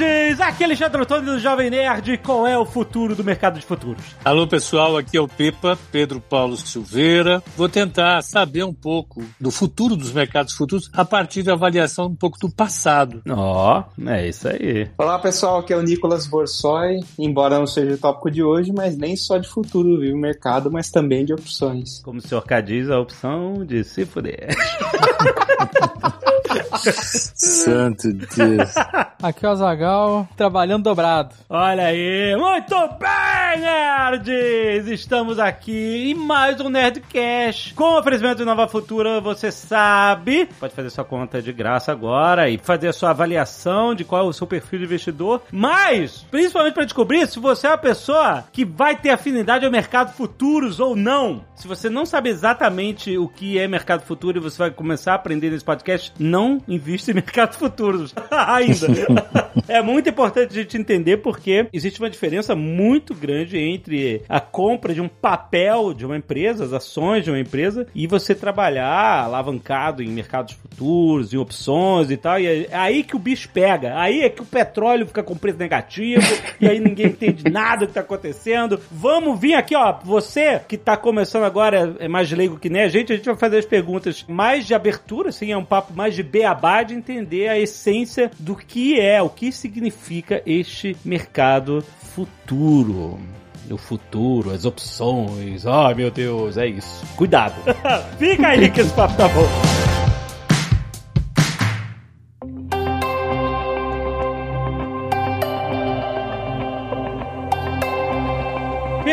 Nerds! Aqui é Alexandre Antônio do Jovem Nerd. Qual é o futuro do mercado de futuros? Alô pessoal, aqui é o Pepa, Pedro Paulo Silveira. Vou tentar saber um pouco do futuro dos mercados futuros a partir da avaliação um pouco do passado. Ó, oh, é isso aí. Olá pessoal, aqui é o Nicolas Borsoi. Embora não seja o tópico de hoje, mas nem só de futuro viu o mercado, mas também de opções. Como o senhor K diz, a opção de se fuder. Santo Deus. Aqui é o Azagal, trabalhando dobrado. Olha aí, muito bem, nerds! Estamos aqui em mais um Nerdcast. Com oferecimento de Nova Futura, você sabe, pode fazer sua conta de graça agora e fazer a sua avaliação de qual é o seu perfil de investidor. Mas, principalmente para descobrir se você é uma pessoa que vai ter afinidade ao mercado futuros ou não. Se você não sabe exatamente o que é mercado futuro e você vai começar a aprender nesse podcast, não invista em mercado futuros ainda. é muito importante a gente entender porque existe uma diferença muito grande entre a compra de um papel de uma empresa, as ações de uma empresa, e você trabalhar alavancado em mercados futuros, em opções e tal. E é aí que o bicho pega. Aí é que o petróleo fica com preço negativo e aí ninguém entende nada que tá acontecendo. Vamos vir aqui, ó. Você que tá começando agora, é mais leigo que nem a gente, a gente vai fazer as perguntas mais de abertura, assim, é um papo mais de beabá de entender a essência do que é, o que significa este mercado futuro. O futuro, as opções. Ai, oh, meu Deus, é isso. Cuidado. Fica aí que esse papo tá bom.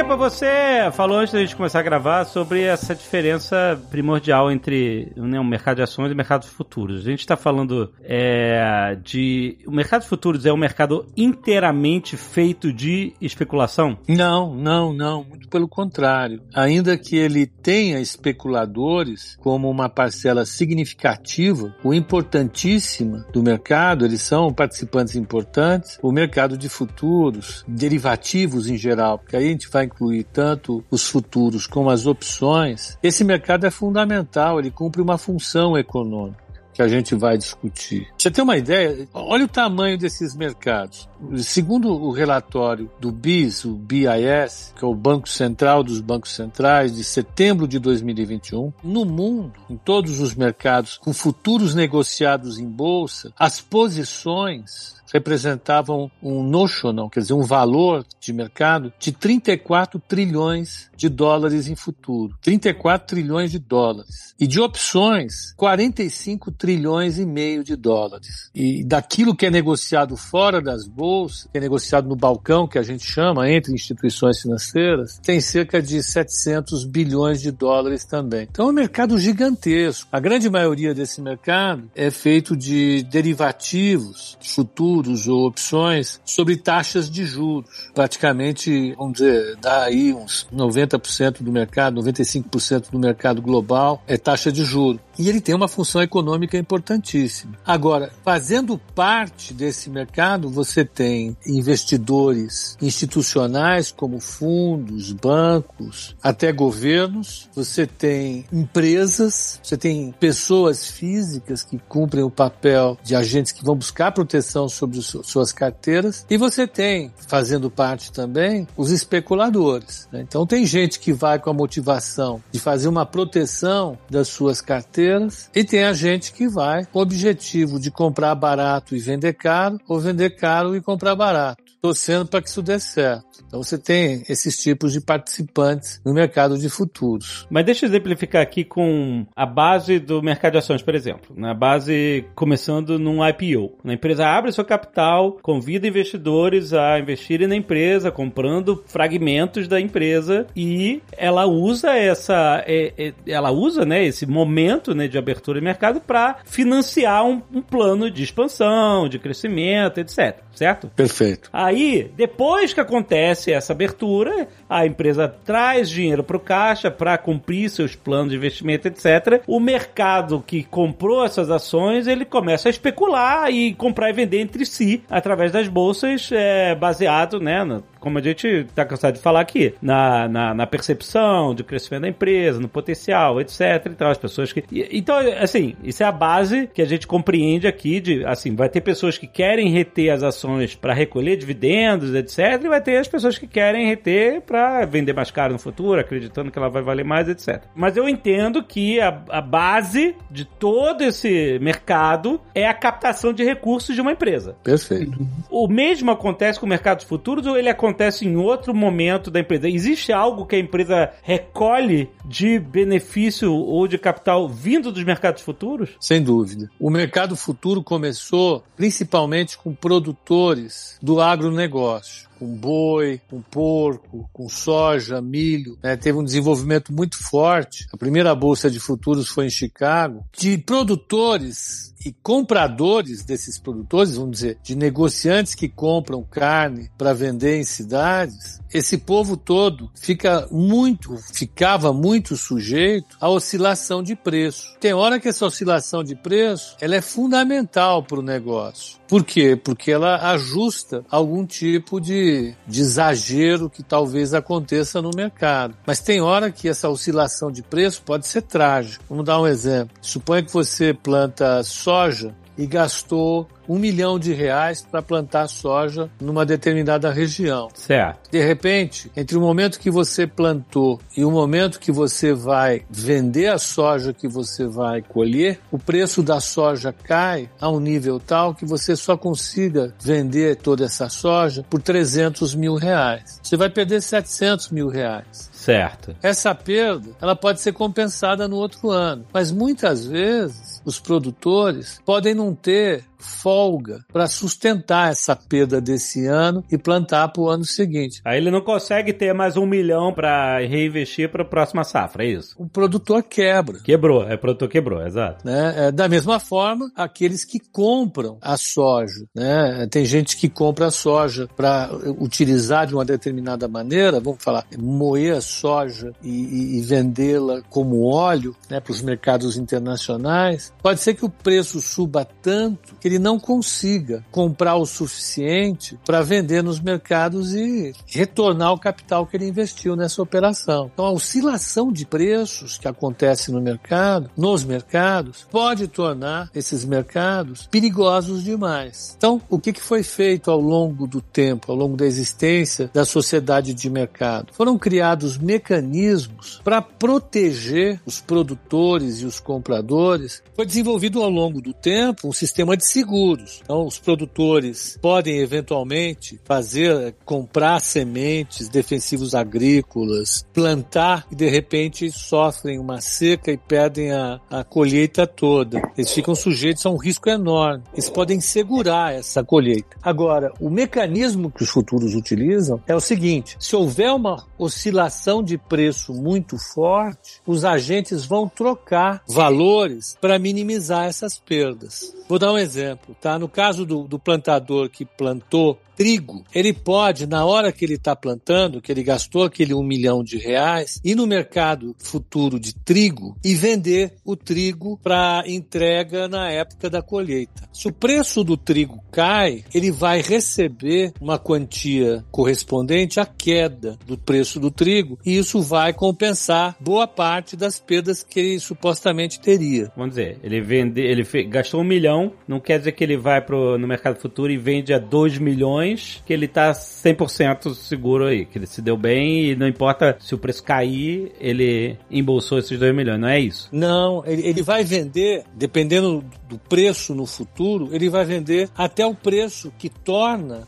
Pepa, você falou antes da gente começar a gravar sobre essa diferença primordial entre né, o mercado de ações e o mercado de futuros. A gente está falando é, de. O mercado de futuros é um mercado inteiramente feito de especulação? Não, não, não. Muito pelo contrário. Ainda que ele tenha especuladores como uma parcela significativa, o importantíssima do mercado, eles são participantes importantes, o mercado de futuros, derivativos em geral, porque aí a gente vai tanto os futuros como as opções, esse mercado é fundamental, ele cumpre uma função econômica que a gente vai discutir. Você tem uma ideia? Olha o tamanho desses mercados. Segundo o relatório do BIS, o BIS, que é o Banco Central dos Bancos Centrais, de setembro de 2021, no mundo, em todos os mercados com futuros negociados em bolsa, as posições representavam um notional, quer dizer, um valor de mercado de 34 trilhões de dólares em futuro. 34 trilhões de dólares. E de opções, 45 trilhões e meio de dólares. E daquilo que é negociado fora das bolsas, que é negociado no balcão, que a gente chama, entre instituições financeiras, tem cerca de 700 bilhões de dólares também. Então é um mercado gigantesco. A grande maioria desse mercado é feito de derivativos futuros ou opções sobre taxas de juros. Praticamente, vamos dizer, dá aí uns 90% do mercado, 95% do mercado global é taxa de juros. E ele tem uma função econômica importantíssima. Agora, fazendo parte desse mercado, você tem investidores institucionais como fundos, bancos, até governos, você tem empresas, você tem pessoas físicas que cumprem o papel de agentes que vão buscar proteção sobre suas carteiras, e você tem, fazendo parte também, os especuladores. Né? Então tem gente que vai com a motivação de fazer uma proteção das suas carteiras e tem a gente que vai com o objetivo de comprar barato e vender caro, ou vender caro e comprar barato torcendo para que isso dê certo. Então você tem esses tipos de participantes no mercado de futuros. Mas deixa eu exemplificar aqui com a base do mercado de ações, por exemplo. Na base começando num IPO. A empresa abre seu capital, convida investidores a investirem na empresa, comprando fragmentos da empresa e ela usa essa, é, é, ela usa, né, esse momento, né, de abertura de mercado para financiar um, um plano de expansão, de crescimento, etc. Certo? Perfeito. Aí, depois que acontece essa abertura, a empresa traz dinheiro para o caixa para cumprir seus planos de investimento, etc. O mercado que comprou essas ações, ele começa a especular e comprar e vender entre si através das bolsas, é, baseado, né, como a gente tá cansado de falar aqui, na, na, na percepção de crescimento da empresa, no potencial, etc. Então, as pessoas que. Então, assim, isso é a base que a gente compreende aqui de, assim, vai ter pessoas que querem reter as ações para recolher dividendos, etc. E vai ter as pessoas que querem reter para vender mais caro no futuro, acreditando que ela vai valer mais, etc. Mas eu entendo que a, a base de todo esse mercado é a captação de recursos de uma empresa. Perfeito. O mesmo acontece com o mercado de futuros ou ele acontece em outro momento da empresa? Existe algo que a empresa recolhe de benefício ou de capital vindo dos mercados futuros? Sem dúvida. O mercado futuro começou principalmente com produtores do agronegócio com boi, com porco, com soja, milho. Né? Teve um desenvolvimento muito forte. A primeira bolsa de futuros foi em Chicago, de produtores e compradores desses produtores, vamos dizer, de negociantes que compram carne para vender em cidades, esse povo todo fica muito, ficava muito sujeito à oscilação de preço. Tem hora que essa oscilação de preço, ela é fundamental para o negócio. Por quê? Porque ela ajusta algum tipo de, de exagero que talvez aconteça no mercado. Mas tem hora que essa oscilação de preço pode ser trágica. Vamos dar um exemplo. Suponha que você planta soja e gastou um milhão de reais para plantar soja numa determinada região. Certo. De repente, entre o momento que você plantou e o momento que você vai vender a soja que você vai colher, o preço da soja cai a um nível tal que você só consiga vender toda essa soja por 300 mil reais. Você vai perder 700 mil reais. Certo. Essa perda, ela pode ser compensada no outro ano, mas muitas vezes os produtores podem não ter folga para sustentar essa perda desse ano e plantar para o ano seguinte. Aí ele não consegue ter mais um milhão para reinvestir para a próxima safra, é isso? O produtor quebra. Quebrou, é o produtor quebrou, exato. Né? É, da mesma forma, aqueles que compram a soja, né? Tem gente que compra a soja para utilizar de uma determinada maneira, vamos falar, moer a soja e, e, e vendê-la como óleo, né, para os mercados internacionais. Pode ser que o preço suba tanto que ele não consiga comprar o suficiente para vender nos mercados e retornar o capital que ele investiu nessa operação. Então, a oscilação de preços que acontece no mercado, nos mercados, pode tornar esses mercados perigosos demais. Então, o que foi feito ao longo do tempo, ao longo da existência da sociedade de mercado? Foram criados mecanismos para proteger os produtores e os compradores. Foi desenvolvido ao longo do tempo um sistema de seguros. Então, os produtores podem eventualmente fazer, comprar sementes, defensivos agrícolas, plantar e de repente sofrem uma seca e perdem a, a colheita toda. Eles ficam sujeitos a um risco enorme. Eles podem segurar essa colheita. Agora, o mecanismo que os futuros utilizam é o seguinte: se houver uma oscilação de preço muito forte, os agentes vão trocar valores para minimizar essas perdas. Vou dar um exemplo, tá? No caso do, do plantador que plantou trigo, ele pode, na hora que ele está plantando, que ele gastou aquele um milhão de reais, ir no mercado futuro de trigo e vender o trigo para entrega na época da colheita. Se o preço do trigo cai, ele vai receber uma quantia correspondente à queda do preço do trigo e isso vai compensar boa parte das perdas que ele supostamente teria. Vamos dizer, ele vende, ele gastou um milhão, não quer dizer que ele vai pro, no mercado futuro e vende a dois milhões que ele tá 100% seguro aí, que ele se deu bem e não importa se o preço cair, ele embolsou esses 2 milhões, não é isso? Não, ele, ele vai vender, dependendo do preço no futuro, ele vai vender até o preço que torna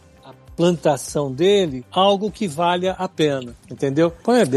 plantação dele algo que valha a pena, entendeu?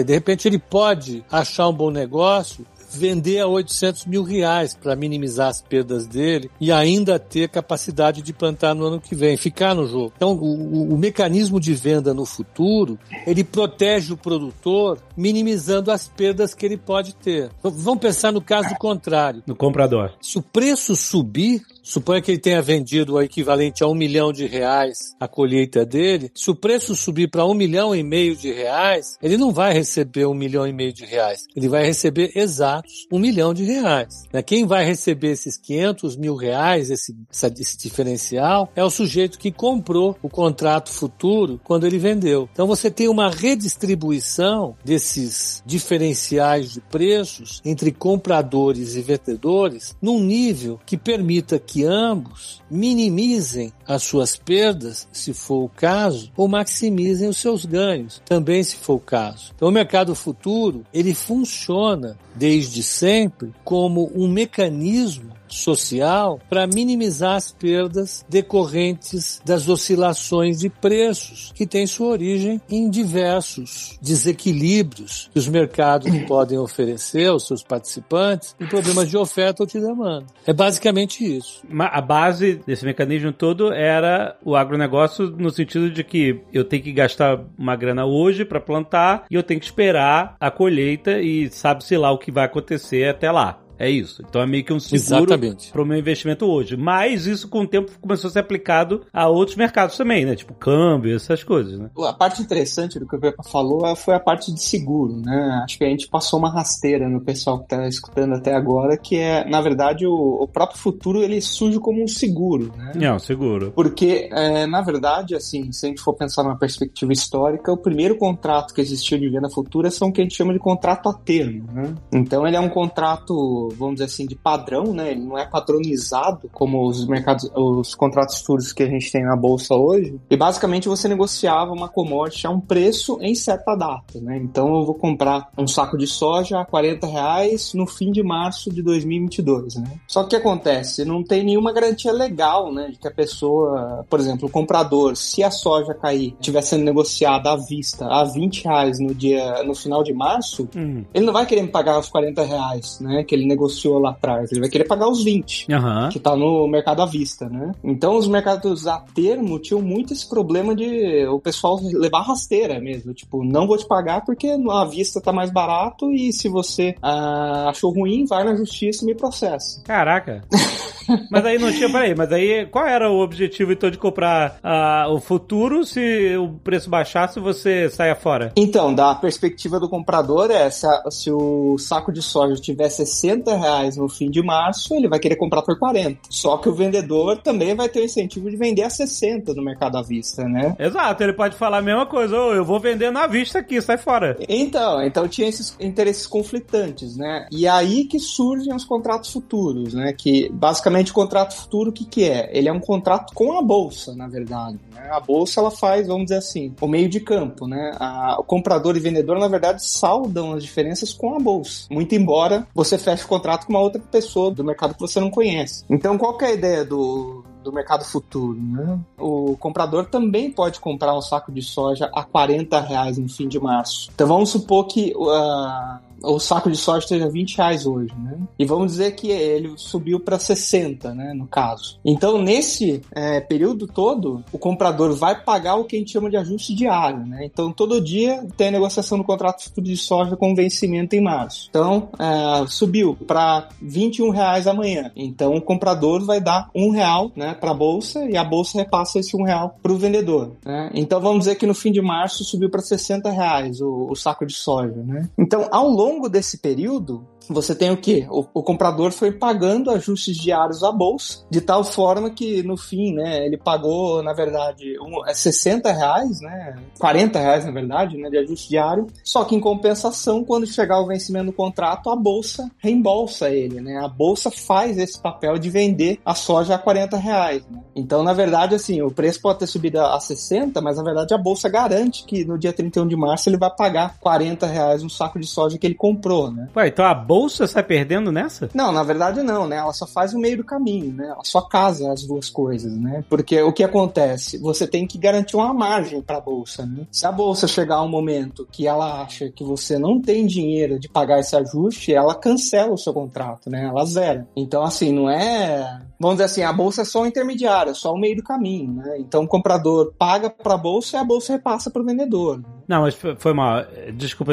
De repente ele pode achar um bom negócio vender a 800 mil reais para minimizar as perdas dele e ainda ter capacidade de plantar no ano que vem, ficar no jogo. Então, o, o, mecanismo de venda no futuro, ele protege o produtor minimizando as perdas que ele pode ter. Vamos pensar no caso contrário. No comprador. Se o preço subir, Suponha que ele tenha vendido o equivalente a um milhão de reais a colheita dele. Se o preço subir para um milhão e meio de reais, ele não vai receber um milhão e meio de reais. Ele vai receber exatos um milhão de reais. Né? Quem vai receber esses 500 mil reais, esse, esse diferencial, é o sujeito que comprou o contrato futuro quando ele vendeu. Então você tem uma redistribuição desses diferenciais de preços entre compradores e vendedores num nível que permita que ambos minimizem as suas perdas, se for o caso, ou maximizem os seus ganhos, também se for o caso. Então o mercado futuro, ele funciona desde sempre como um mecanismo social para minimizar as perdas decorrentes das oscilações de preços, que têm sua origem em diversos desequilíbrios que os mercados podem oferecer aos seus participantes em problemas de oferta ou de demanda. É basicamente isso. A base desse mecanismo todo era o agronegócio no sentido de que eu tenho que gastar uma grana hoje para plantar e eu tenho que esperar a colheita e sabe-se lá o que vai acontecer até lá. É isso. Então é meio que um seguro para o meu investimento hoje. Mas isso com o tempo começou a ser aplicado a outros mercados também, né? Tipo câmbio, essas coisas, né? A parte interessante do que o Pepa falou é, foi a parte de seguro, né? Acho que a gente passou uma rasteira no pessoal que está escutando até agora, que é, na verdade, o, o, próprio futuro ele surge como um seguro, né? É, um seguro. Porque, é, na verdade, assim, se a gente for pensar numa perspectiva histórica, o primeiro contrato que existiu de venda futura são o que a gente chama de contrato a termo, né? Então ele é um contrato vamos dizer assim, de padrão, né? Ele não é padronizado como os mercados, os contratos futuros que a gente tem na bolsa hoje. E basicamente você negociava uma commodity a um preço em certa data, né? Então eu vou comprar um saco de soja a 40 reais no fim de março de 2022, né? Só que o que acontece? Não tem nenhuma garantia legal, né? De que a pessoa, por exemplo, o comprador, se a soja cair, estiver sendo negociada à vista a 20 reais no dia, no final de março, hum. ele não vai querer me pagar os 40 reais, né? Que ele negociou lá atrás. Ele vai querer pagar os 20, uhum. que tá no mercado à vista, né? Então os mercados a termo tinham muito esse problema de o pessoal levar rasteira mesmo. Tipo, não vou te pagar porque à vista tá mais barato e se você ah, achou ruim, vai na justiça e me processa. Caraca. mas aí não tinha, peraí, mas aí qual era o objetivo então de comprar uh, o futuro se o preço baixasse você saia fora? Então, da perspectiva do comprador é se, a, se o saco de soja tiver 60 reais no fim de março, ele vai querer comprar por 40. Só que o vendedor também vai ter o incentivo de vender a 60 no mercado à vista, né? Exato, ele pode falar a mesma coisa, oh, eu vou vender na vista aqui, sai fora. Então, então tinha esses interesses conflitantes, né? E aí que surgem os contratos futuros, né? Que basicamente o contrato futuro o que que é? Ele é um contrato com a bolsa, na verdade. Né? A bolsa ela faz, vamos dizer assim, o meio de campo, né? A, o comprador e vendedor na verdade saldam as diferenças com a bolsa. Muito embora você feche contrato com uma outra pessoa do mercado que você não conhece. Então, qual que é a ideia do, do mercado futuro, né? O comprador também pode comprar um saco de soja a 40 reais no fim de março. Então vamos supor que uh, o saco de soja esteja 20 reais hoje, né? E vamos dizer que ele subiu para 60, né? No caso. Então, nesse é, período todo, o comprador vai pagar o que a gente chama de ajuste diário, né? Então, todo dia tem a negociação do contrato futuro de soja com vencimento em março. Então, é, subiu para 21 reais amanhã. Então, o comprador vai dar um real, né? Para a bolsa e a bolsa repassa esse um real para o vendedor. Né? Então, vamos dizer que no fim de março subiu para 60 reais o, o saco de soja, né? Então, ao longo desse período, você tem o quê? O, o, comprador foi pagando ajustes diários à bolsa, de tal forma que no fim, né, ele pagou, na verdade, um, é 60 reais, né, 40 reais, na verdade, né, de ajuste diário, só que em compensação, quando chegar o vencimento do contrato, a bolsa reembolsa ele, né, a bolsa faz esse papel de vender a soja a 40 reais, né? Então, na verdade, assim, o preço pode ter subido a 60, mas na verdade a bolsa garante que no dia 31 de março ele vai pagar 40 reais um saco de soja que ele comprou, né? Ué, então a bolsa sai perdendo nessa? Não, na verdade não, né? Ela só faz o meio do caminho, né? Ela só casa as duas coisas, né? Porque o que acontece? Você tem que garantir uma margem para a bolsa, né? Se a bolsa chegar um momento que ela acha que você não tem dinheiro de pagar esse ajuste, ela cancela o seu contrato, né? Ela zera. Então, assim, não é vamos dizer assim, a bolsa é só um intermediário, só o meio do caminho, né? Então o comprador paga para a bolsa e a bolsa repassa para o vendedor. Não, mas foi mal. Desculpa,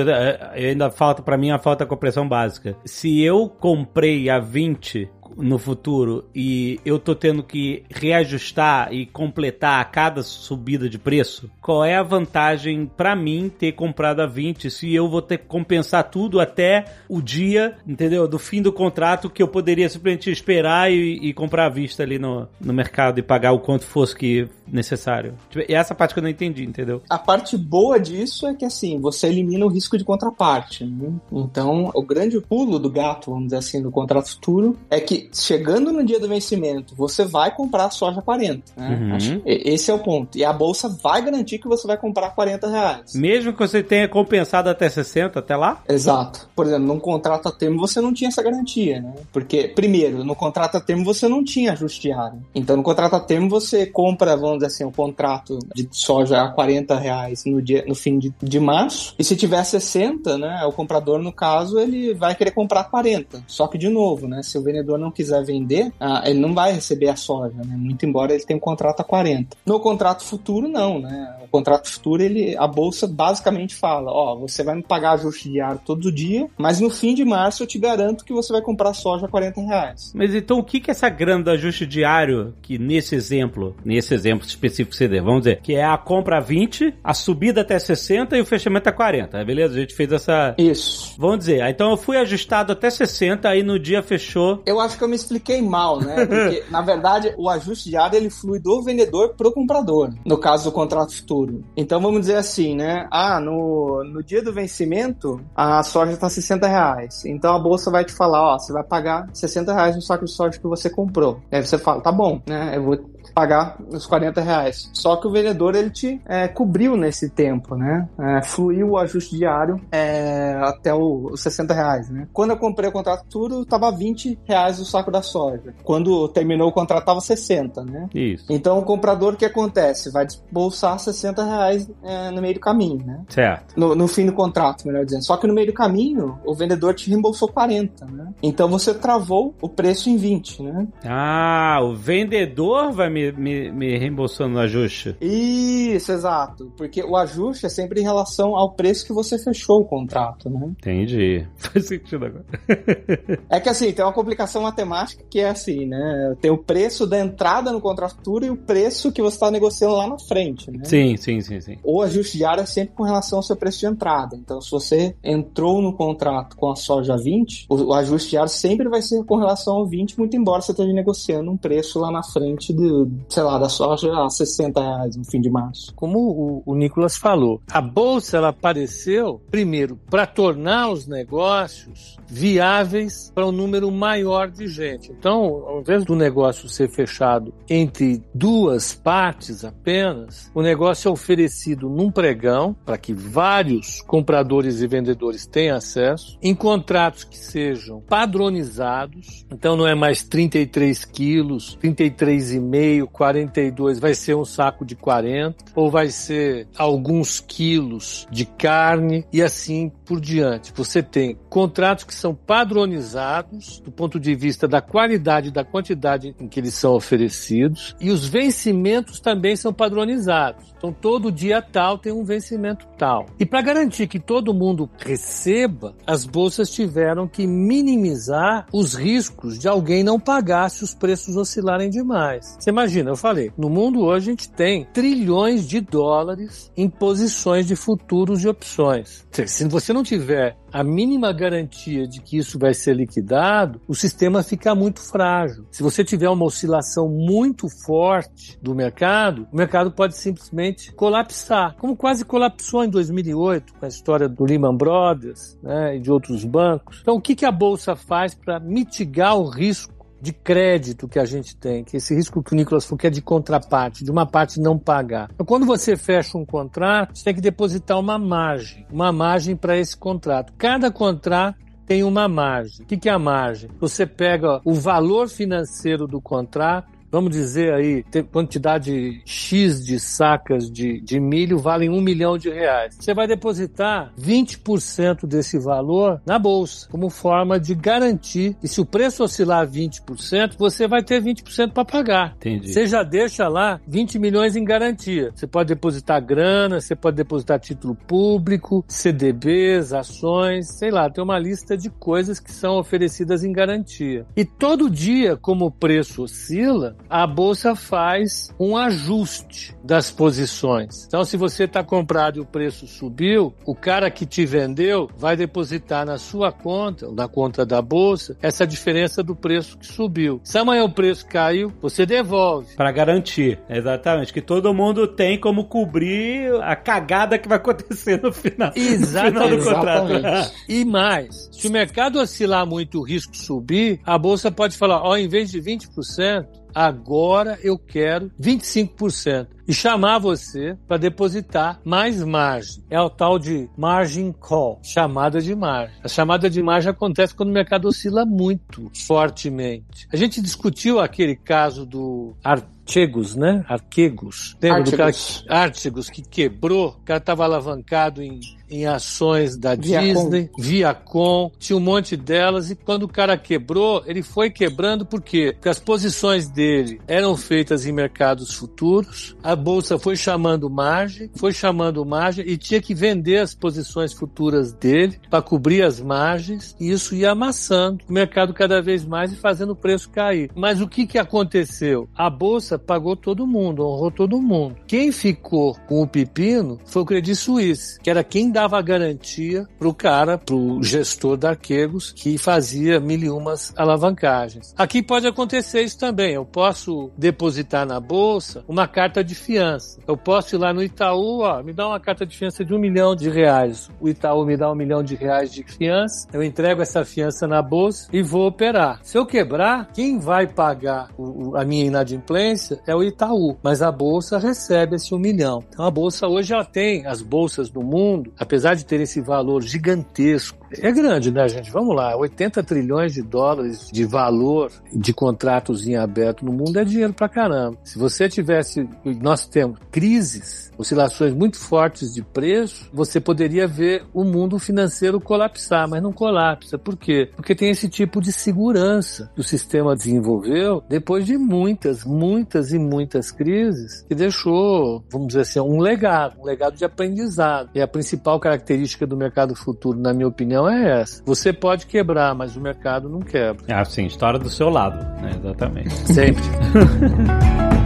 ainda falta para mim a falta de compreensão básica. Se eu comprei a 20 no futuro e eu tô tendo que reajustar e completar a cada subida de preço, qual é a vantagem para mim ter comprado a 20 se eu vou ter que compensar tudo até o dia, entendeu? Do fim do contrato que eu poderia simplesmente esperar e, e comprar à vista ali no, no mercado e pagar o quanto fosse que necessário. Tipo, e essa parte que eu não entendi, entendeu? A parte boa disso é que assim, você elimina o risco de contraparte. Né? Então, o grande pulo do gato, vamos dizer assim, do contrato futuro é que chegando no dia do vencimento, você vai comprar a soja 40. Né? Uhum. Esse é o ponto. E a bolsa vai garantir que você vai comprar 40 reais. Mesmo que você tenha compensado até 60, até lá? Exato. Por exemplo, num contrato a termo você não tinha essa garantia, né? Porque, primeiro, no contrato a termo você não tinha ajuste diário. Então, no contrato a termo você compra, vamos dizer assim, o contrato de soja a 40 reais no, dia, no fim de, de março. E se tiver 60, né? O comprador, no caso, ele vai querer comprar 40. Só que, de novo, né? Se o vendedor não quiser vender, ah, ele não vai receber a soja, né? Muito embora ele tenha um contrato a 40. No contrato futuro, não, né? O contrato futuro, ele, a bolsa basicamente fala, ó, você vai me pagar ajuste diário todo dia, mas no fim de março eu te garanto que você vai comprar soja a 40 reais. Mas então o que que é essa grana do ajuste diário, que nesse exemplo, nesse exemplo específico que você deu, vamos dizer, que é a compra a 20, a subida até 60 e o fechamento a 40, beleza? A gente fez essa... Isso. Vamos dizer, ah, então eu fui ajustado até 60, aí no dia fechou... Eu acho que eu me expliquei mal, né? Porque, na verdade, o ajuste diário ele flui do vendedor pro comprador, no caso do contrato futuro. Então vamos dizer assim, né? Ah, no, no dia do vencimento, a soja tá 60 reais. Então a bolsa vai te falar, ó, você vai pagar 60 reais no saco de soja que você comprou. Aí você fala, tá bom, né? Eu vou pagar os 40 reais. Só que o vendedor ele te é, cobriu nesse tempo, né? É, fluiu o ajuste diário é, até os 60 reais, né? Quando eu comprei o contrato futuro, tava 20 reais o saco da soja. Quando terminou o contrato, tava 60, né? Isso. Então o comprador, o que acontece? Vai desbolsar 60 reais é, no meio do caminho, né? Certo. No, no fim do contrato, melhor dizendo. Só que no meio do caminho, o vendedor te reembolsou 40, né? Então você travou o preço em 20, né? Ah, o vendedor vai me, me, me reembolsando no ajuste. Isso, exato. Porque o ajuste é sempre em relação ao preço que você fechou o contrato, né? Entendi. Faz sentido agora. É que assim, tem uma complicação matemática que é assim, né? Tem o preço da entrada no contrato futuro e o preço que você está negociando lá na frente, né? Sim, sim, sim, sim. O ajuste diário é sempre com relação ao seu preço de entrada. Então, se você entrou no contrato com a soja 20, o, o ajuste diário sempre vai ser com relação ao 20, muito embora você esteja negociando um preço lá na frente do, sei lá, da soja a 60 reais no fim de março. Como o, o Nicolas falou, a bolsa ela apareceu primeiro para tornar os negócios viáveis para um número maior de gente. Então, ao invés do negócio ser fechado entre duas partes apenas, o negócio é oferecido num pregão para que vários compradores e vendedores tenham acesso em contratos que sejam padronizados. Então, não é mais 33 quilos, 33,5, 42, vai ser um saco de 40, ou vai ser alguns quilos de carne e assim por diante. Você tem contratos que são padronizados do ponto de vista da qualidade e da quantidade em que eles são oferecidos e os vencimentos também são padronizados. Então todo dia tal tem um vencimento tal. E para garantir que todo mundo receba, as bolsas tiveram que minimizar os riscos de alguém não pagar se os preços oscilarem demais. Você imagina, eu falei, no mundo hoje a gente tem trilhões de dólares em posições de futuros e opções. Se você não tiver a mínima garantia de que isso vai ser liquidado, o sistema fica muito frágil. Se você tiver uma oscilação muito forte do mercado, o mercado pode simplesmente colapsar, como quase colapsou em 2008 com a história do Lehman Brothers né, e de outros bancos. Então, o que, que a bolsa faz para mitigar o risco? De crédito que a gente tem, que esse risco que o Nicolas falou que é de contraparte, de uma parte não pagar. Então, quando você fecha um contrato, você tem que depositar uma margem, uma margem para esse contrato. Cada contrato tem uma margem. O que é a margem? Você pega o valor financeiro do contrato vamos dizer aí, tem quantidade X de sacas de, de milho valem um milhão de reais. Você vai depositar 20% desse valor na bolsa, como forma de garantir que se o preço oscilar 20%, você vai ter 20% para pagar. Entendi. Você já deixa lá 20 milhões em garantia. Você pode depositar grana, você pode depositar título público, CDBs, ações, sei lá, tem uma lista de coisas que são oferecidas em garantia. E todo dia, como o preço oscila, a bolsa faz um ajuste das posições. Então, se você está comprado e o preço subiu, o cara que te vendeu vai depositar na sua conta, na conta da bolsa, essa diferença do preço que subiu. Se amanhã o preço caiu, você devolve. Para garantir, exatamente, que todo mundo tem como cobrir a cagada que vai acontecer no final, Exatamente. no final do contrato. Exatamente. E mais, se o mercado oscilar muito, o risco subir, a bolsa pode falar, ó, em vez de 20%, agora eu quero 25% e chamar você para depositar mais margem. É o tal de margin call, chamada de margem. A chamada de margem acontece quando o mercado oscila muito fortemente. A gente discutiu aquele caso do Archegos, né? Arquegos. Lembra do cara. Archegos que quebrou? O cara estava alavancado em, em ações da Viacom. Disney, Viacom, tinha um monte delas e quando o cara quebrou, ele foi quebrando por quê? Porque as posições dele eram feitas em mercados futuros, a bolsa foi chamando margem, foi chamando margem e tinha que vender as posições futuras dele para cobrir as margens e isso ia amassando o mercado cada vez mais e fazendo o preço cair. Mas o que que aconteceu? A bolsa pagou todo mundo, honrou todo mundo. Quem ficou com o pepino foi o Credit Suisse, que era quem dava a garantia pro cara, pro gestor da Arquegos, que fazia mil e umas alavancagens. Aqui pode acontecer isso também. Eu posso depositar na bolsa uma carta de fiança. Eu posso ir lá no Itaú, ó, me dá uma carta de fiança de um milhão de reais. O Itaú me dá um milhão de reais de fiança. Eu entrego essa fiança na bolsa e vou operar. Se eu quebrar, quem vai pagar o- a minha inadimplência é o Itaú, mas a bolsa recebe esse um milhão. Então a bolsa hoje ela tem as bolsas do mundo, apesar de ter esse valor gigantesco, é grande, né, gente? Vamos lá, 80 trilhões de dólares de valor de contratos em aberto no mundo é dinheiro pra caramba. Se você tivesse, nós temos crises, oscilações muito fortes de preço, você poderia ver o mundo financeiro colapsar, mas não colapsa. Por quê? Porque tem esse tipo de segurança que o sistema desenvolveu depois de muitas, muitas e muitas crises que deixou, vamos dizer assim, um legado, um legado de aprendizado. E a principal característica do mercado futuro, na minha opinião, é essa. Você pode quebrar, mas o mercado não quebra. É assim, história do seu lado, né? Exatamente. Sempre.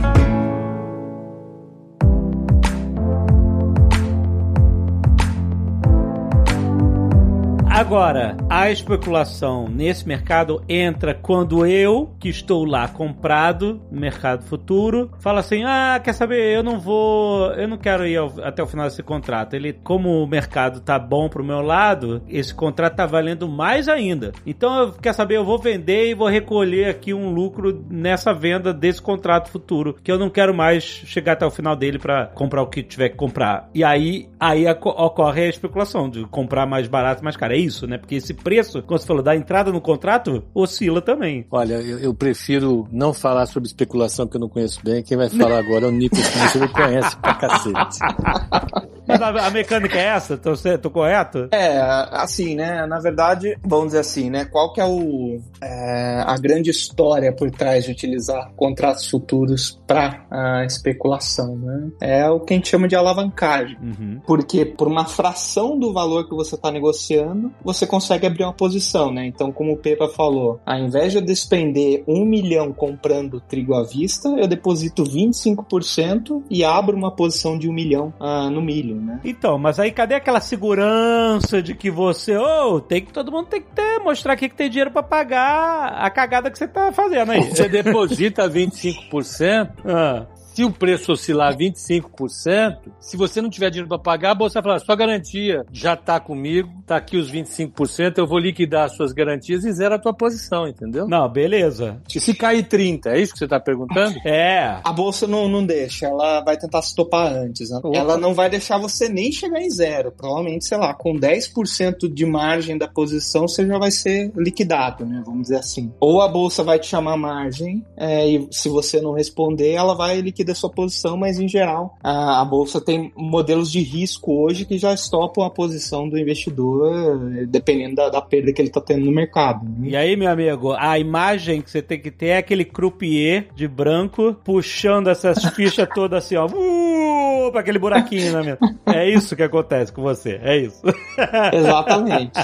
Agora, a especulação nesse mercado entra quando eu, que estou lá comprado no mercado futuro, falo assim: "Ah, quer saber, eu não vou, eu não quero ir ao- até o final desse contrato. Ele, como o mercado tá bom pro meu lado, esse contrato tá valendo mais ainda. Então, eu, quer saber, eu vou vender e vou recolher aqui um lucro nessa venda desse contrato futuro, que eu não quero mais chegar até o final dele para comprar o que tiver que comprar. E aí, aí ocorre a especulação de comprar mais barato, mais caro. É isso, né? Porque esse preço, como você falou, da entrada no contrato, oscila também. Olha, eu, eu prefiro não falar sobre especulação que eu não conheço bem. Quem vai falar agora é o Nico Smith, ele conhece pra cacete. Mas a, a mecânica é essa? Tô, tô correto? É, assim, né? Na verdade, vamos dizer assim, né? Qual que é o é, a grande história por trás de utilizar contratos futuros para especulação, né? É o que a gente chama de alavancagem. Uhum. Porque por uma fração do valor que você está negociando, você consegue abrir uma posição, né? Então, como o Pepa falou, ao invés de eu despender um milhão comprando trigo à vista, eu deposito 25% e abro uma posição de um milhão ah, no milho, né? Então, mas aí cadê aquela segurança de que você, ô, tem que todo mundo tem que ter, mostrar aqui que tem dinheiro pra pagar a cagada que você tá fazendo aí. Você deposita 25%, Ah, Se o preço oscilar 25%, se você não tiver dinheiro para pagar, a bolsa vai falar: sua garantia já está comigo, tá aqui os 25%, eu vou liquidar as suas garantias e zero a tua posição, entendeu? Não, beleza. E se cair 30, é isso que você está perguntando? É. A bolsa não, não deixa, ela vai tentar se topar antes. Né? Ela não vai deixar você nem chegar em zero. Provavelmente, sei lá, com 10% de margem da posição, você já vai ser liquidado, né? Vamos dizer assim. Ou a bolsa vai te chamar margem, é, e se você não responder, ela vai liquidar sua posição, mas em geral, a, a bolsa tem modelos de risco hoje que já estopam a posição do investidor, dependendo da, da perda que ele está tendo no mercado. Né? E aí, meu amigo, a imagem que você tem que ter é aquele croupier de branco puxando essas fichas todas assim, ó, uh, pra aquele buraquinho na minha. É isso que acontece com você, é isso. Exatamente.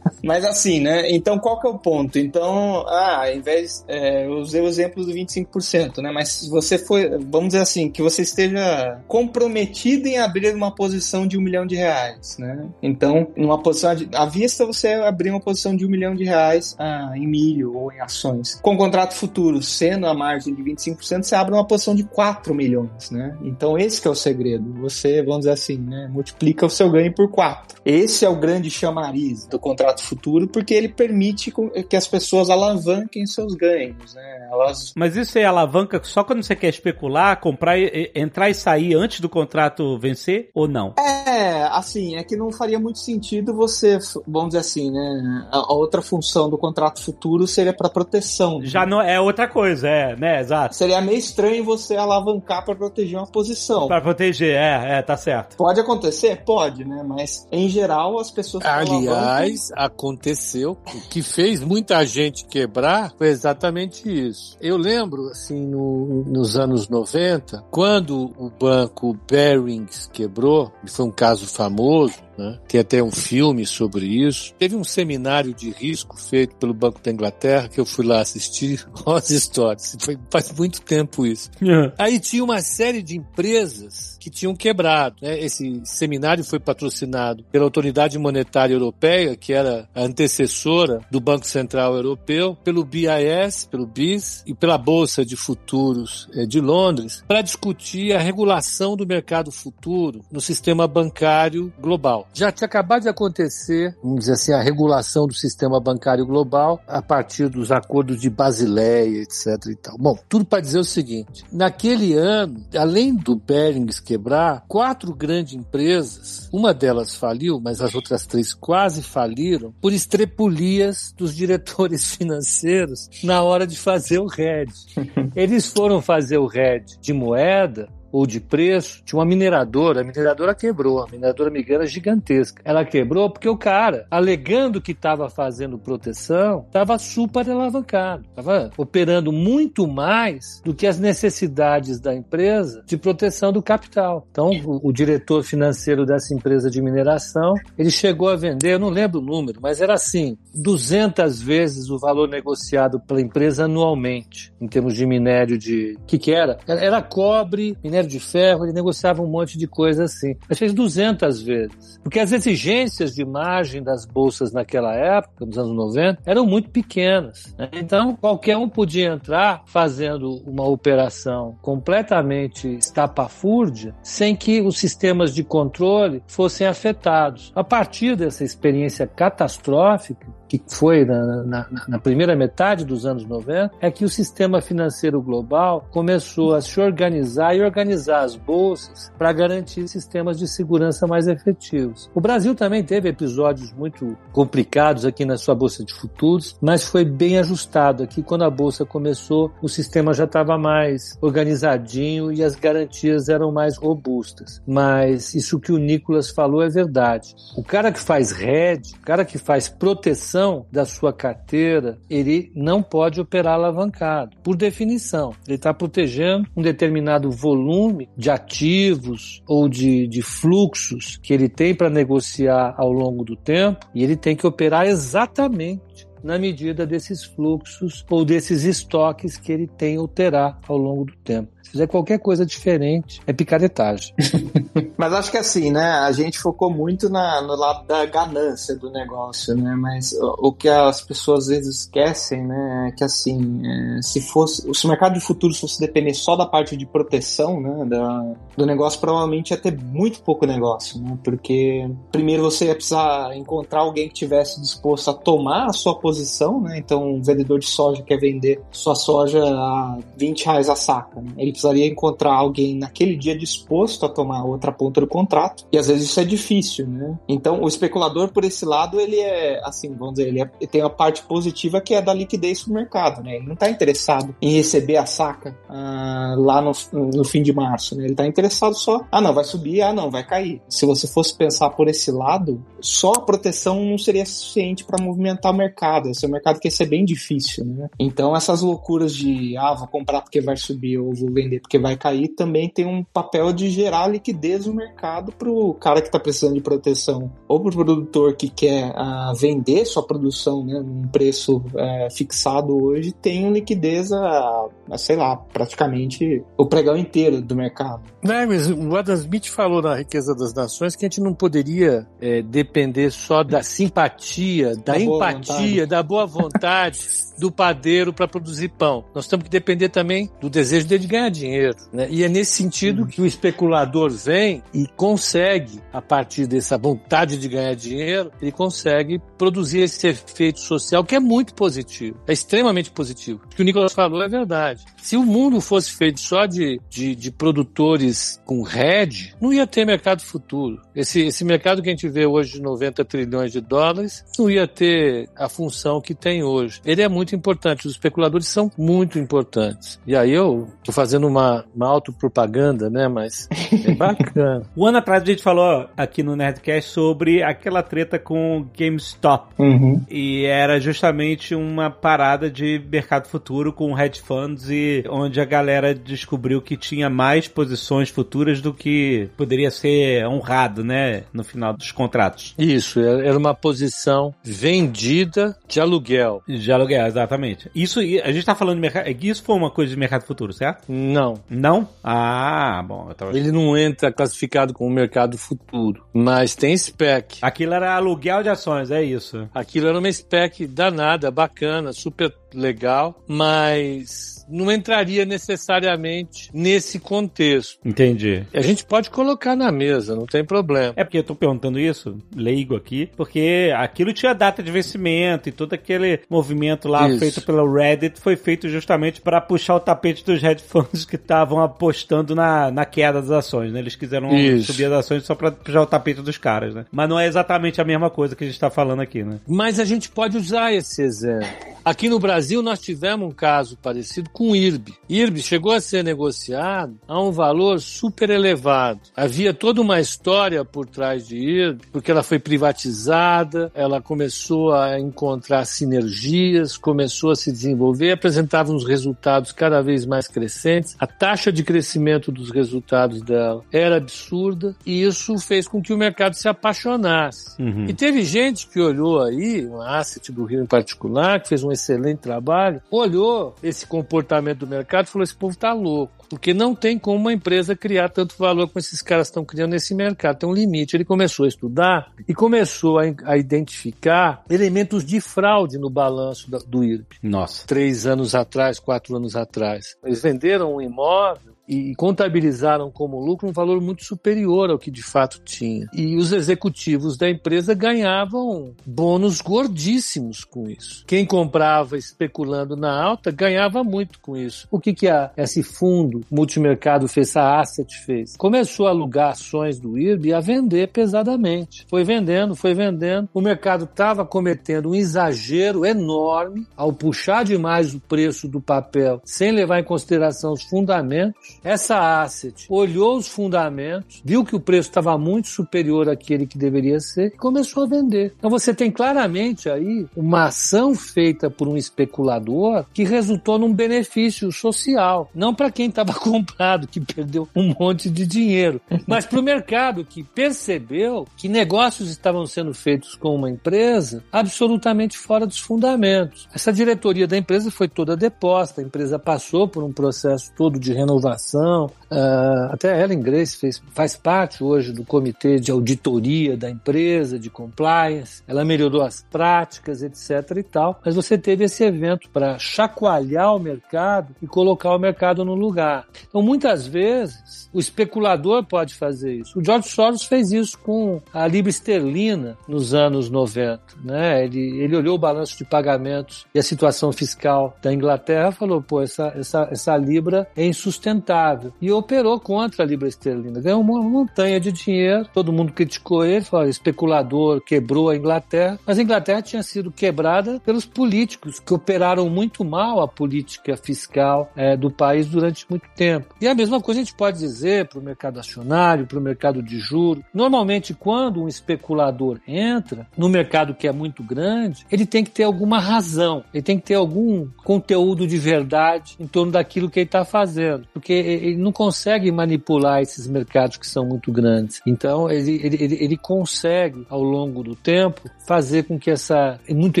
Mas assim, né? Então qual que é o ponto? Então, ah, ao invés. É, eu usei o exemplo do 25%, né? Mas se você for. Vamos dizer assim, que você esteja comprometido em abrir uma posição de um milhão de reais, né? Então, numa posição. À vista, você abrir uma posição de um milhão de reais ah, em milho ou em ações. Com contrato futuro sendo a margem de 25%, você abre uma posição de 4 milhões, né? Então, esse é o segredo. Você, vamos dizer assim, né? Multiplica o seu ganho por 4. Esse é o grande chamariz do contrato futuro, porque ele permite que as pessoas alavanquem seus ganhos, né? Elas... Mas isso é alavanca só quando você quer especular, comprar, entrar e sair antes do contrato vencer ou não? É, assim, é que não faria muito sentido você, vamos dizer assim, né? A outra função do contrato futuro seria para proteção. Né? Já não é outra coisa, é, né? Exato. Seria meio estranho você alavancar para proteger uma posição. Para proteger, é, é, tá certo. Pode acontecer? Pode, né? Mas em geral as pessoas Aliás, a aconteceu, o que fez muita gente quebrar foi exatamente isso. Eu lembro, assim, no, nos anos 90, quando o banco Barings quebrou, foi um caso famoso, né? Tem até um filme sobre isso. Teve um seminário de risco feito pelo Banco da Inglaterra que eu fui lá assistir. As histórias. Foi, faz muito tempo isso. É. Aí tinha uma série de empresas que tinham quebrado. Né? Esse seminário foi patrocinado pela Autoridade Monetária Europeia, que era a antecessora do Banco Central Europeu, pelo BIS, pelo BIS e pela Bolsa de Futuros eh, de Londres, para discutir a regulação do mercado futuro no sistema bancário global. Já tinha acabado de acontecer, vamos dizer assim, a regulação do sistema bancário global a partir dos acordos de Basileia, etc. E tal. Bom, tudo para dizer o seguinte: naquele ano, além do Berings quebrar, quatro grandes empresas, uma delas faliu, mas as outras três quase faliram por estrepulias dos diretores financeiros na hora de fazer o RED. Eles foram fazer o RED de moeda ou de preço, tinha uma mineradora, a mineradora quebrou, a mineradora migrana gigantesca. Ela quebrou porque o cara, alegando que estava fazendo proteção, estava super alavancado, estava operando muito mais do que as necessidades da empresa de proteção do capital. Então, o, o diretor financeiro dessa empresa de mineração, ele chegou a vender, eu não lembro o número, mas era assim, 200 vezes o valor negociado pela empresa anualmente, em termos de minério de... Que que era? Era cobre, minério minério de ferro, ele negociava um monte de coisa assim. Mas fez 200 vezes. Porque as exigências de margem das bolsas naquela época, nos anos 90, eram muito pequenas. Né? Então, qualquer um podia entrar fazendo uma operação completamente estapafúrdia sem que os sistemas de controle fossem afetados. A partir dessa experiência catastrófica, que foi na, na, na, primeira metade dos anos 90, é que o sistema financeiro global começou a se organizar e organizar as bolsas para garantir sistemas de segurança mais efetivos. O Brasil também teve episódios muito complicados aqui na sua bolsa de futuros, mas foi bem ajustado aqui. Quando a bolsa começou, o sistema já estava mais organizadinho e as garantias eram mais robustas. Mas isso que o Nicolas falou é verdade. O cara que faz hedge, o cara que faz proteção da sua carteira, ele não pode operar alavancado, por definição. Ele está protegendo um determinado volume de ativos ou de, de fluxos que ele tem para negociar ao longo do tempo e ele tem que operar exatamente na medida desses fluxos ou desses estoques que ele tem ou terá ao longo do tempo. Se fizer qualquer coisa diferente, é picaretagem. Mas acho que assim, né? A gente focou muito na, no lado da ganância do negócio, né? Mas o, o que as pessoas às vezes esquecem, né? É que assim, é, se fosse. Se o mercado de futuro fosse depender só da parte de proteção, né? Da, do negócio, provavelmente ia ter muito pouco negócio, né? Porque primeiro você ia precisar encontrar alguém que tivesse disposto a tomar a sua posição, né? Então, um vendedor de soja quer vender sua soja a 20 reais a saca, né? Ele precisaria encontrar alguém naquele dia disposto a tomar outra ponta do contrato. E às vezes isso é difícil, né? Então, o especulador, por esse lado, ele é, assim, vamos dizer, ele, é, ele tem a parte positiva que é da liquidez pro mercado, né? Ele não está interessado em receber a saca ah, lá no, no fim de março, né? Ele está interessado só, ah, não, vai subir, ah, não, vai cair. Se você fosse pensar por esse lado, só a proteção não seria suficiente para movimentar o mercado. Esse é um mercado que ia ser bem difícil, né? Então, essas loucuras de, ah, vou comprar porque vai subir ou vou vender porque vai cair, também tem um papel de gerar liquidez no mercado para o cara que está precisando de proteção ou para o produtor que quer uh, vender sua produção né, num preço uh, fixado hoje, tem liquidez a, a, sei lá, praticamente o pregão inteiro do mercado. Não, mas o Adam Smith falou na riqueza das nações que a gente não poderia é, depender só da simpatia, da, da empatia, da boa vontade do padeiro para produzir pão. Nós temos que depender também do desejo dele de ganhar dinheiro. Né? E é nesse sentido que o especulador vem e consegue, a partir dessa vontade de ganhar dinheiro, ele consegue produzir esse efeito social que é muito positivo, é extremamente positivo. O que o Nicolas falou é verdade. Se o mundo fosse feito só de, de, de produtores com rede, não ia ter mercado futuro. Esse, esse mercado que a gente vê hoje de 90 trilhões de dólares não ia ter a função que tem hoje. Ele é muito importante. Os especuladores são muito importantes. E aí eu tô fazendo uma, uma autopropaganda, né? Mas é bacana. o ano atrás a gente falou aqui no Nerdcast sobre aquela treta com GameStop. Uhum. E era justamente uma parada de mercado futuro com hedge funds e onde a galera descobriu que tinha mais posições futuras do que poderia ser honrado, né? No final dos contratos. Isso, era uma posição vendida de aluguel. De aluguel, exatamente. Isso, a gente tá falando de mercado. É isso foi uma coisa de mercado futuro, certo? Não. Não? Ah, bom. Tava... Ele não entra classificado como mercado futuro, mas tem spec. Aquilo era aluguel de ações, é isso. Aquilo era uma spec danada, bacana, super legal, mas não entraria necessariamente nesse contexto. Entendi. A gente pode colocar na mesa, não tem problema. É porque eu tô perguntando isso, leigo aqui, porque aquilo tinha data de vencimento e todo aquele movimento lá isso. feito pelo Reddit foi feito justamente para puxar o tapete dos funds que estavam apostando na, na queda das ações, né? Eles quiseram isso. subir as ações só para puxar o tapete dos caras, né? Mas não é exatamente a mesma coisa que a gente tá falando aqui, né? Mas a gente pode usar esse exemplo. Aqui no Brasil nós tivemos um caso parecido com o IRB. IRB chegou a ser negociado a um valor super elevado. Havia toda uma história por trás de IRB, porque ela foi privatizada, ela começou a encontrar sinergias, começou a se desenvolver, apresentava uns resultados cada vez mais crescentes. A taxa de crescimento dos resultados dela era absurda e isso fez com que o mercado se apaixonasse. Uhum. E teve gente que olhou aí, um asset do Rio em particular, que fez um excelente trabalho, olhou esse comportamento do mercado e falou: esse povo tá louco. Porque não tem como uma empresa criar tanto valor como esses caras estão criando nesse mercado. Tem um limite. Ele começou a estudar e começou a, a identificar elementos de fraude no balanço da, do IRB. Nossa. Três anos atrás, quatro anos atrás. Eles venderam um imóvel e contabilizaram como lucro um valor muito superior ao que de fato tinha. E os executivos da empresa ganhavam bônus gordíssimos com isso. Quem comprava especulando na alta ganhava muito com isso. O que, que a, esse fundo multimercado fez, essa asset fez? Começou a alugar ações do IRB e a vender pesadamente. Foi vendendo, foi vendendo. O mercado estava cometendo um exagero enorme ao puxar demais o preço do papel sem levar em consideração os fundamentos essa asset olhou os fundamentos, viu que o preço estava muito superior àquele que deveria ser e começou a vender. Então você tem claramente aí uma ação feita por um especulador que resultou num benefício social, não para quem estava comprado, que perdeu um monte de dinheiro, mas para o mercado que percebeu que negócios estavam sendo feitos com uma empresa absolutamente fora dos fundamentos. Essa diretoria da empresa foi toda deposta, a empresa passou por um processo todo de renovação Uh, até a Ellen Grace fez, faz parte hoje do comitê de auditoria da empresa, de compliance. Ela melhorou as práticas, etc. e tal. Mas você teve esse evento para chacoalhar o mercado e colocar o mercado no lugar. Então, muitas vezes, o especulador pode fazer isso. O George Soros fez isso com a libra esterlina nos anos 90. Né? Ele, ele olhou o balanço de pagamentos e a situação fiscal da Inglaterra falou, pô, essa, essa, essa libra é insustentável. E operou contra a libra esterlina. Ganhou uma montanha de dinheiro, todo mundo criticou ele, falou, especulador, quebrou a Inglaterra. Mas a Inglaterra tinha sido quebrada pelos políticos que operaram muito mal a política fiscal é, do país durante muito tempo. E a mesma coisa a gente pode dizer para o mercado acionário, para o mercado de juros. Normalmente, quando um especulador entra no mercado que é muito grande, ele tem que ter alguma razão, ele tem que ter algum conteúdo de verdade em torno daquilo que ele está fazendo, porque ele não consegue manipular esses mercados que são muito grandes. Então, ele, ele, ele consegue, ao longo do tempo, fazer com que essa, muito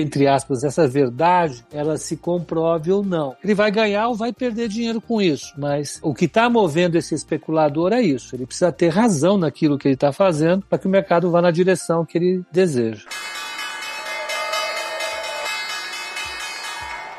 entre aspas, essa verdade, ela se comprove ou não. Ele vai ganhar ou vai perder dinheiro com isso, mas o que está movendo esse especulador é isso. Ele precisa ter razão naquilo que ele está fazendo para que o mercado vá na direção que ele deseja.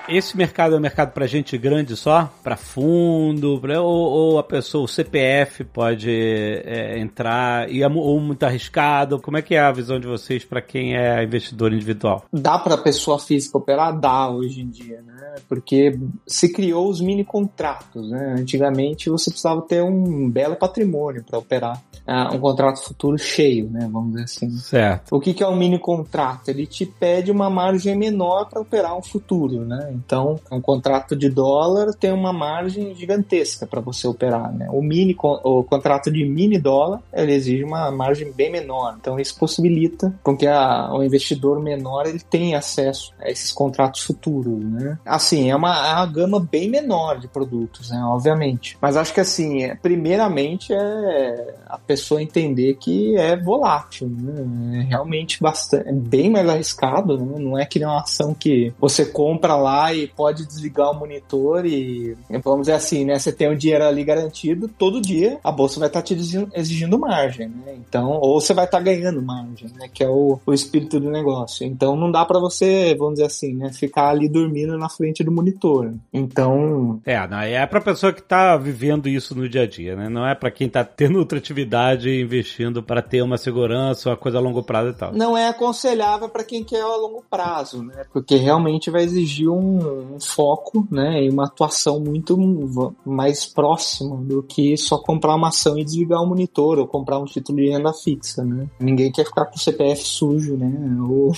Esse mercado é um mercado para gente grande só? Para fundo? Pra, ou, ou, a pessoa, o CPF pode é, entrar? E é, ou muito arriscado? Como é que é a visão de vocês para quem é investidor individual? Dá para pessoa física operar? Dá hoje em dia, né? Porque se criou os mini contratos, né? Antigamente você precisava ter um belo patrimônio para operar uh, um contrato futuro cheio, né? Vamos dizer assim. Certo. O que, que é um mini contrato? Ele te pede uma margem menor para operar um futuro, né? Então, um contrato de dólar tem uma margem gigantesca para você operar, né? O mini o contrato de mini dólar, ele exige uma margem bem menor. Então, isso possibilita com que a, o investidor menor ele tenha acesso a esses contratos futuros, né? Assim, é uma, é uma gama bem menor de produtos, né? Obviamente. Mas acho que assim, é, primeiramente é a pessoa entender que é volátil, né? É realmente bastante, é bem mais arriscado, né? Não é que nem uma ação que você compra lá e pode desligar o monitor e, vamos dizer assim, né? Você tem o dinheiro ali garantido, todo dia a bolsa vai estar tá te exigindo margem, né? Então, ou você vai estar tá ganhando margem, né? Que é o, o espírito do negócio. Então, não dá para você, vamos dizer assim, né? Ficar ali dormindo na frente do monitor. Então... É, não, é pra pessoa que tá vivendo isso no dia a dia, né? Não é para quem tá tendo outra atividade investindo para ter uma segurança, uma coisa a longo prazo e tal. Não é aconselhável para quem quer a longo prazo, né? Porque realmente vai exigir um um, foco, né, e uma atuação muito mais próxima do que só comprar uma ação e desligar o monitor ou comprar um título de renda fixa, né? Ninguém quer ficar com o CPF sujo, né? Ou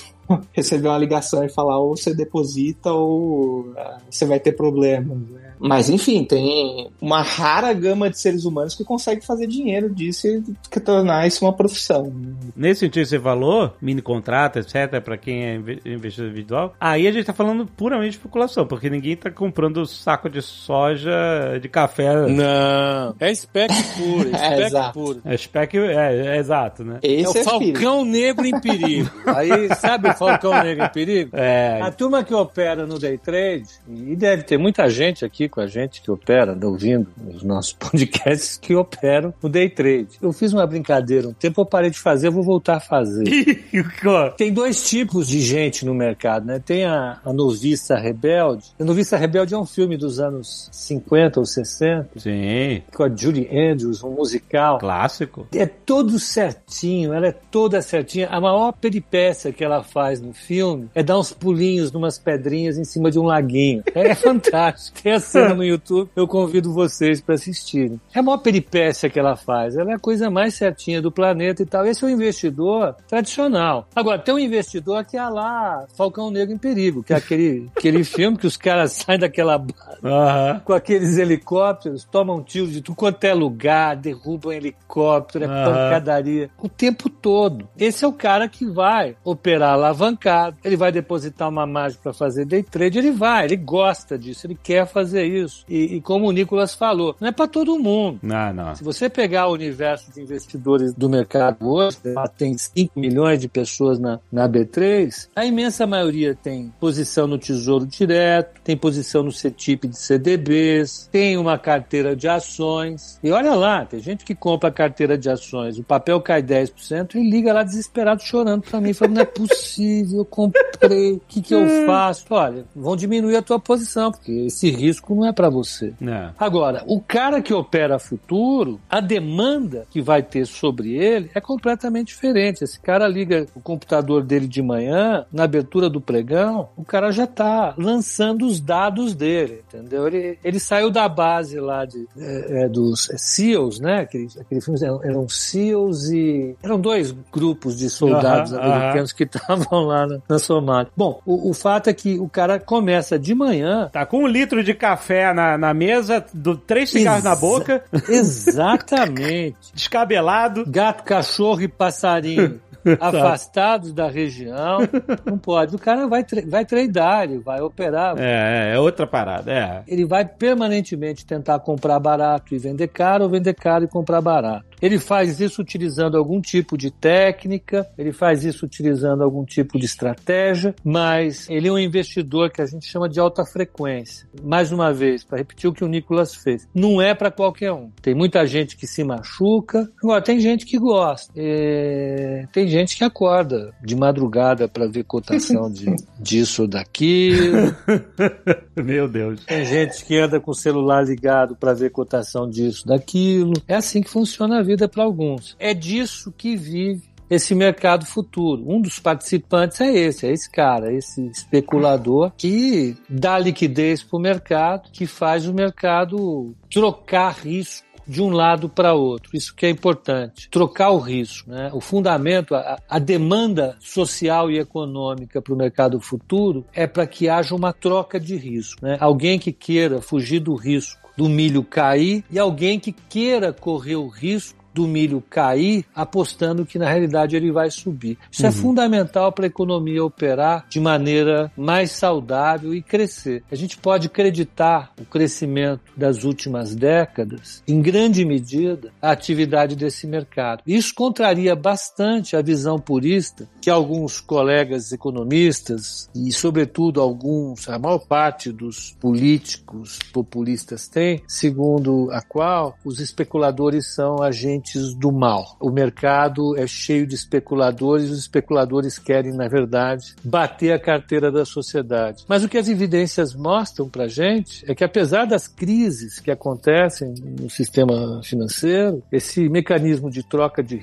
receber uma ligação e falar ou você deposita ou ah, você vai ter problemas. Né? Mas enfim, tem uma rara gama de seres humanos que consegue fazer dinheiro disso e que tornar isso uma profissão. Nesse sentido, você falou, mini contrato, etc., para quem é investidor individual, aí a gente tá falando puramente de especulação, porque ninguém tá comprando saco de soja, de café. Não, é spec puro, é, é spec puro. É spec, é, é, exato, né? Esse é o é Falcão Negro em perigo. Aí, sabe o Falcão Negro em perigo? É. A turma que opera no day trade, e deve ter muita gente aqui com a gente que opera, ouvindo os nossos podcasts, que operam no day trade. Eu fiz uma brincadeira um tempo, eu parei de fazer, eu vou voltar a fazer. Tem dois tipos de gente no mercado, né? Tem a, a noviça rebelde. A noviça rebelde é um filme dos anos 50 ou 60. Sim. Com a Judy Andrews, um musical. Clássico. É todo certinho, ela é toda certinha. A maior peripécia que ela faz no filme é dar uns pulinhos numas pedrinhas em cima de um laguinho. É fantástico. Tem cena no YouTube, eu convido vocês para assistirem. É a maior peripécia que ela faz. Ela é a coisa mais certinha do planeta e tal. Esse é o investidor tradicional. Agora, tem um investidor que é lá Falcão Negro em Perigo, que é aquele, aquele filme que os caras saem daquela uhum. com aqueles helicópteros, tomam tiro de tudo quanto é lugar, derrubam helicóptero, é uhum. pancadaria. O tempo todo. Esse é o cara que vai operar alavancado, ele vai depositar uma margem para fazer day trade, ele vai, ele gosta disso, ele quer fazer dizer isso. E, e como o Nicolas falou, não é para todo mundo. Não, não. Se você pegar o universo de investidores do mercado hoje, tem 5 milhões de pessoas na, na B3, a imensa maioria tem posição no Tesouro Direto, tem posição no CETIP de CDBs, tem uma carteira de ações. E olha lá, tem gente que compra a carteira de ações, o papel cai 10% e liga lá desesperado chorando para mim, falando, não é possível, eu comprei, o que, que eu faço? Olha, vão diminuir a tua posição, porque esse risco não é para você. É. Agora, o cara que opera futuro, a demanda que vai ter sobre ele é completamente diferente. Esse cara liga o computador dele de manhã, na abertura do pregão, o cara já está lançando os dados dele, entendeu? Ele, ele saiu da base lá de, é, é, dos SEALs, né? Aquele, aquele filme eram, SEALs e eram dois grupos de soldados Aham, americanos que estavam lá na, na Somália. Bom, o, o fato é que o cara começa de manhã Tá com um litro de café na, na mesa, do, três cigarros na Exa- boca, Exatamente. descabelado. Gato, cachorro e passarinho afastados da região, não pode. O cara vai, vai tradar, ele vai operar. É, é, é outra parada, é. Ele vai permanentemente tentar comprar barato e vender caro, ou vender caro e comprar barato. Ele faz isso utilizando algum tipo de técnica, ele faz isso utilizando algum tipo de estratégia, mas ele é um investidor que a gente chama de alta frequência. Mais uma vez, para repetir o que o Nicolas fez, não é para qualquer um. Tem muita gente que se machuca, agora tem gente que gosta, É, tem gente que acorda de madrugada para ver cotação de, disso ou daquilo. Meu Deus. Tem gente que anda com o celular ligado para ver cotação disso, daquilo. É assim que funciona a vida para alguns. É disso que vive esse mercado futuro. Um dos participantes é esse, é esse cara, esse especulador que dá liquidez para o mercado, que faz o mercado trocar risco de um lado para outro. Isso que é importante. Trocar o risco. Né? O fundamento, a, a demanda social e econômica para o mercado futuro é para que haja uma troca de risco. Né? Alguém que queira fugir do risco do milho cair e alguém que queira correr o risco do milho cair, apostando que na realidade ele vai subir. Isso é fundamental para a economia operar de maneira mais saudável e crescer. A gente pode acreditar o crescimento das últimas décadas, em grande medida, a atividade desse mercado. Isso contraria bastante a visão purista que alguns colegas economistas e, sobretudo, alguns, a maior parte dos políticos populistas tem, segundo a qual os especuladores são agentes do mal. O mercado é cheio de especuladores, os especuladores querem, na verdade, bater a carteira da sociedade. Mas o que as evidências mostram para gente é que, apesar das crises que acontecem no sistema financeiro, esse mecanismo de troca de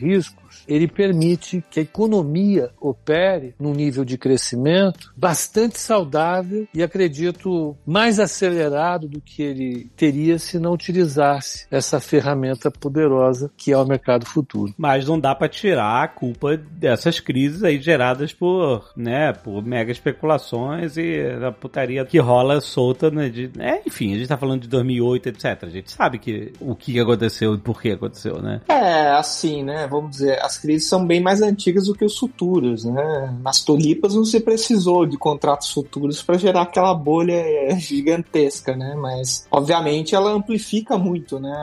ele permite que a economia opere num nível de crescimento bastante saudável e acredito mais acelerado do que ele teria se não utilizasse essa ferramenta poderosa que é o mercado futuro. Mas não dá pra tirar a culpa dessas crises aí geradas por, né, por mega especulações e a putaria que rola solta, né, de, é, enfim, a gente tá falando de 2008, etc. A gente sabe que o que aconteceu e por que aconteceu, né? É, assim, né? Vamos dizer, as crises são bem mais antigas do que os futuros, né? Nas tulipas não se precisou de contratos futuros para gerar aquela bolha é, gigantesca, né? Mas, obviamente, ela amplifica muito, né?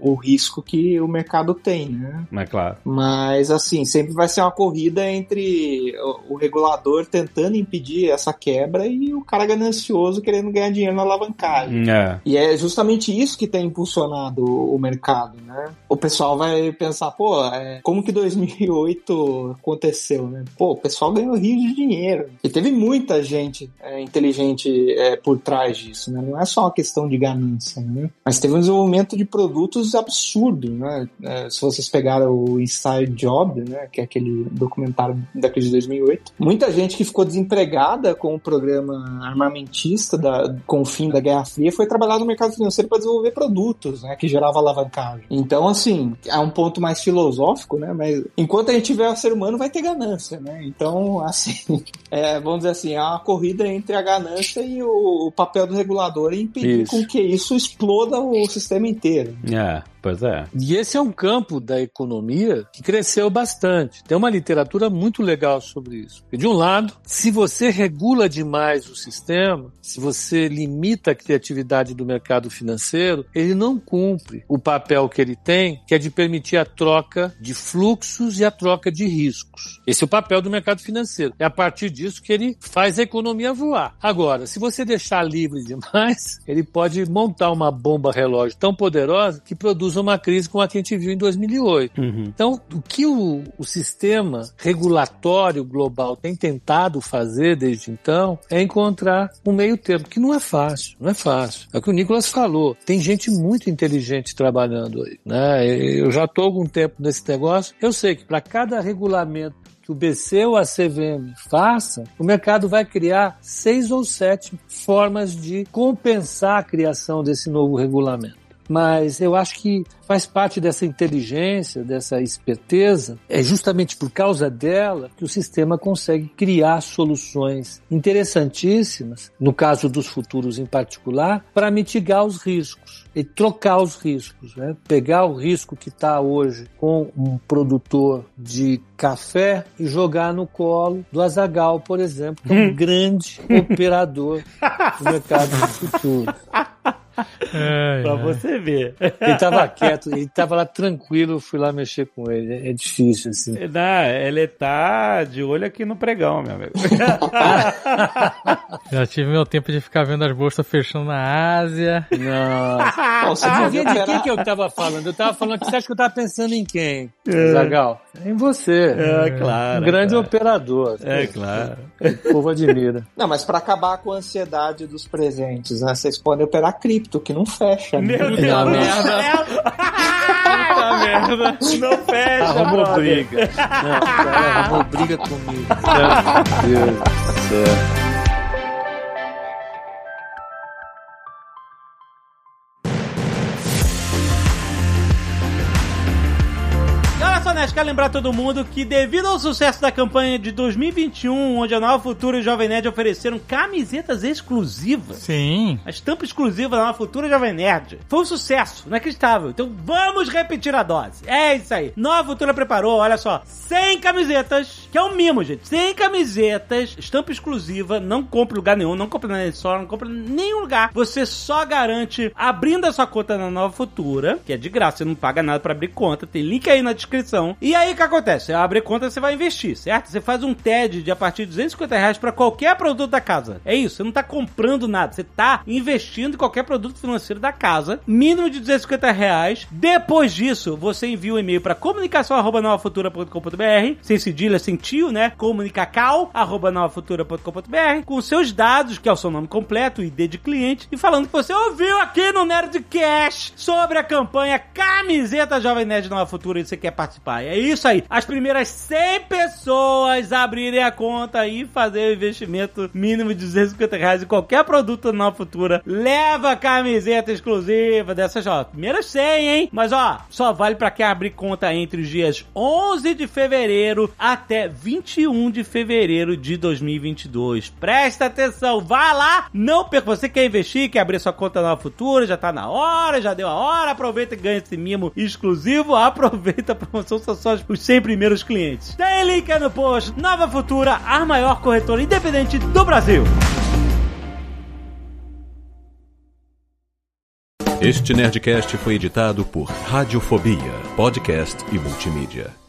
O, o risco que o mercado tem, né? Mas claro. Mas, assim, sempre vai ser uma corrida entre o, o regulador tentando impedir essa quebra e o cara ganancioso querendo ganhar dinheiro na alavancagem. É. E é justamente isso que tem impulsionado o mercado, né? O pessoal vai pensar, pô, é, como que 2008 aconteceu, né? Pô, o pessoal ganhou rios de dinheiro. E teve muita gente é, inteligente é, por trás disso, né? Não é só uma questão de ganância, né? Mas teve um desenvolvimento de produtos absurdo, né? É, se vocês pegaram o Inside Job, né? Que é aquele documentário da crise de 2008. Muita gente que ficou desempregada com o programa armamentista da, com o fim da Guerra Fria foi trabalhar no mercado financeiro para desenvolver produtos, né? Que gerava alavancagem. Então, assim, é um ponto mais filosófico, né? Mas enquanto a gente tiver ser humano, vai ter ganância, né? Então, assim, é, vamos dizer assim, é uma corrida entre a ganância e o, o papel do regulador em impedir Isso. com que isso exploda o sistema inteiro. É. Pois é. E esse é um campo da economia que cresceu bastante. Tem uma literatura muito legal sobre isso. E de um lado, se você regula demais o sistema, se você limita a criatividade do mercado financeiro, ele não cumpre o papel que ele tem, que é de permitir a troca de fluxos e a troca de riscos. Esse é o papel do mercado financeiro. É a partir disso que ele faz a economia voar. Agora, se você deixar livre demais, ele pode montar uma bomba relógio tão poderosa que produz uma crise como a que a gente viu em 2008. Uhum. Então, o que o, o sistema regulatório global tem tentado fazer desde então é encontrar um meio termo, que não é fácil, não é fácil. É o que o Nicolas falou. Tem gente muito inteligente trabalhando aí. Né? Eu já estou algum tempo nesse negócio. Eu sei que para cada regulamento que o BC ou a CVM faça, o mercado vai criar seis ou sete formas de compensar a criação desse novo regulamento. Mas eu acho que faz parte dessa inteligência, dessa esperteza. É justamente por causa dela que o sistema consegue criar soluções interessantíssimas, no caso dos futuros em particular, para mitigar os riscos e trocar os riscos. Né? Pegar o risco que está hoje com um produtor de café e jogar no colo do Azagal, por exemplo, que é um grande operador do mercado do futuro. É, Pra é. você ver. Ele tava quieto, ele tava lá tranquilo, eu fui lá mexer com ele. É, é difícil, assim. Não, ele tá de olho aqui no pregão, meu amigo. Já tive meu tempo de ficar vendo as bolsas fechando na Ásia. Nossa. Você pode via de quem que eu tava falando? Eu tava falando que você acha que eu tava pensando em quem? Zagal? Em você. É, claro. um grande claro. operador. É, claro. O povo admira. Não, mas para acabar com a ansiedade dos presentes, né? Vocês podem operar cripto, que não fecha. né? Meu Deus Puta do merda. céu! Puta merda! Não fecha, Arrumou brother. briga. Não, cara arrumou briga comigo. Meu Deus do céu. Nerd, quero lembrar todo mundo que devido ao sucesso da campanha de 2021, onde a Nova Futura e o Jovem Nerd ofereceram camisetas exclusivas, Sim. a estampa exclusiva da Nova Futura e Jovem Nerd. Foi um sucesso, inacreditável. Então vamos repetir a dose. É isso aí. Nova Futura preparou, olha só, 100 camisetas, que é um mimo, gente. 100 camisetas, estampa exclusiva, não compre em lugar nenhum, não compre na Store, não compre em nenhum lugar. Você só garante abrindo a sua conta na Nova Futura, que é de graça, você não paga nada pra abrir conta, tem link aí na descrição. E aí o que acontece? Você abre conta, você vai investir, certo? Você faz um TED de a partir de 250 reais pra qualquer produto da casa. É isso, você não tá comprando nada, você tá investindo em qualquer produto financeiro da casa, mínimo de 250 reais. Depois disso, você envia um e-mail pra comunicação@novafutura.com.br, sem cedilha, sem tio, né? comunicacal@novafutura.com.br, com seus dados, que é o seu nome completo, ID de cliente, e falando que você ouviu aqui no Nerdcast sobre a campanha Camiseta Jovem Nerd Nova Futura e você quer participar. É isso aí. As primeiras 100 pessoas abrirem a conta e fazer o investimento mínimo de 250 reais em qualquer produto Nova Futura, leva camiseta exclusiva dessas, ó, primeiras 100, hein? Mas, ó, só vale pra quem abrir conta entre os dias 11 de fevereiro até 21 de fevereiro de 2022. Presta atenção, vá lá, não perca. Você quer investir, quer abrir sua conta na Futura, já tá na hora, já deu a hora, aproveita e ganha esse mimo exclusivo, aproveita a promoção, são só os 100 primeiros clientes. Tem link no post, Nova Futura, a maior corretora independente do Brasil. Este Nerdcast foi editado por Radiofobia, podcast e multimídia.